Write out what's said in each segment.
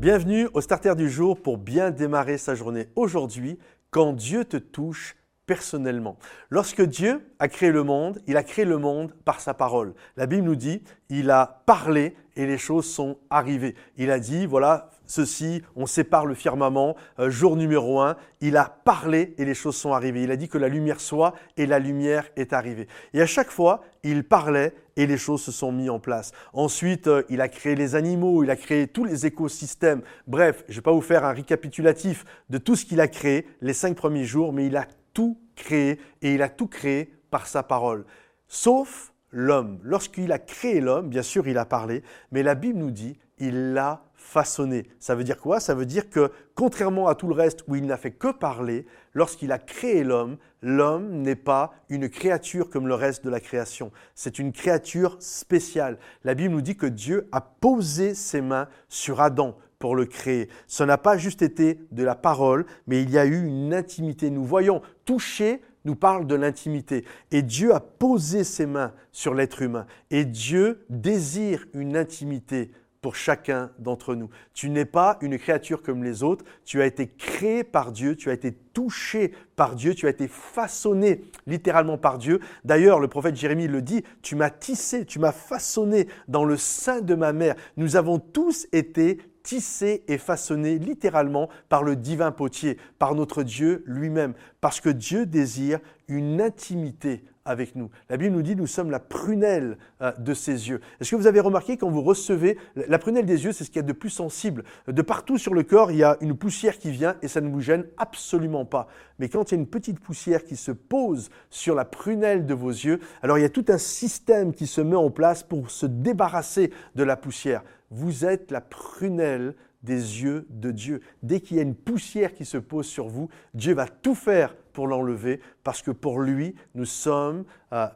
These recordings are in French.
Bienvenue au Starter du jour pour bien démarrer sa journée aujourd'hui quand Dieu te touche personnellement. Lorsque Dieu a créé le monde, il a créé le monde par sa parole. La Bible nous dit, il a parlé et les choses sont arrivées. Il a dit, voilà, ceci, on sépare le firmament, euh, jour numéro un, il a parlé et les choses sont arrivées. Il a dit que la lumière soit et la lumière est arrivée. Et à chaque fois, il parlait et les choses se sont mises en place. Ensuite, euh, il a créé les animaux, il a créé tous les écosystèmes. Bref, je ne vais pas vous faire un récapitulatif de tout ce qu'il a créé les cinq premiers jours, mais il a tout créé et il a tout créé par sa parole. Sauf l'homme. Lorsqu'il a créé l'homme, bien sûr, il a parlé, mais la Bible nous dit, il l'a façonné. Ça veut dire quoi? Ça veut dire que, contrairement à tout le reste où il n'a fait que parler, lorsqu'il a créé l'homme, l'homme n'est pas une créature comme le reste de la création. C'est une créature spéciale. La Bible nous dit que Dieu a posé ses mains sur Adam pour le créer. Ce n'a pas juste été de la parole, mais il y a eu une intimité. Nous voyons toucher nous parle de l'intimité. Et Dieu a posé ses mains sur l'être humain. Et Dieu désire une intimité pour chacun d'entre nous. Tu n'es pas une créature comme les autres, tu as été créé par Dieu, tu as été touché par Dieu, tu as été façonné littéralement par Dieu. D'ailleurs, le prophète Jérémie le dit, tu m'as tissé, tu m'as façonné dans le sein de ma mère. Nous avons tous été tissés et façonnés littéralement par le divin potier, par notre Dieu lui-même, parce que Dieu désire une intimité avec nous. La Bible nous dit nous sommes la prunelle euh, de ses yeux. Est-ce que vous avez remarqué quand vous recevez la prunelle des yeux, c'est ce qu'il y a de plus sensible. De partout sur le corps, il y a une poussière qui vient et ça ne vous gêne absolument pas. Mais quand il y a une petite poussière qui se pose sur la prunelle de vos yeux, alors il y a tout un système qui se met en place pour se débarrasser de la poussière. Vous êtes la prunelle des yeux de Dieu. Dès qu'il y a une poussière qui se pose sur vous, Dieu va tout faire pour l'enlever, parce que pour lui, nous sommes... Euh,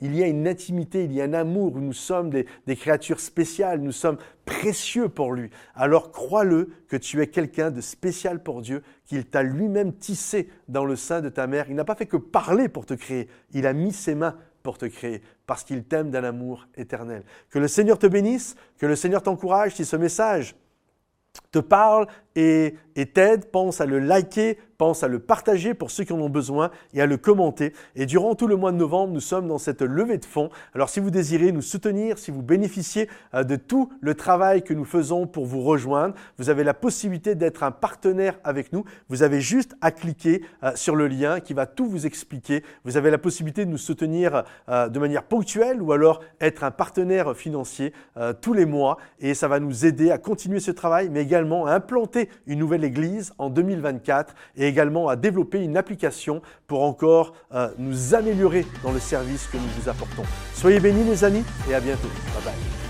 il y a une intimité, il y a un amour, nous sommes des, des créatures spéciales, nous sommes précieux pour lui. Alors crois-le que tu es quelqu'un de spécial pour Dieu, qu'il t'a lui-même tissé dans le sein de ta mère. Il n'a pas fait que parler pour te créer, il a mis ses mains te créer, parce qu'il t'aime d'un amour éternel. Que le Seigneur te bénisse, que le Seigneur t'encourage si ce message te parle et t'aide, pense à le liker, pense à le partager pour ceux qui en ont besoin et à le commenter. Et durant tout le mois de novembre, nous sommes dans cette levée de fonds. Alors si vous désirez nous soutenir, si vous bénéficiez euh, de tout le travail que nous faisons pour vous rejoindre, vous avez la possibilité d'être un partenaire avec nous. Vous avez juste à cliquer euh, sur le lien qui va tout vous expliquer. Vous avez la possibilité de nous soutenir euh, de manière ponctuelle ou alors être un partenaire financier tous les mois et ça va nous aider à continuer ce travail mais également à implanter une nouvelle église en 2024 et également à développer une application pour encore euh, nous améliorer dans le service que nous vous apportons. Soyez bénis les amis et à bientôt. Bye bye.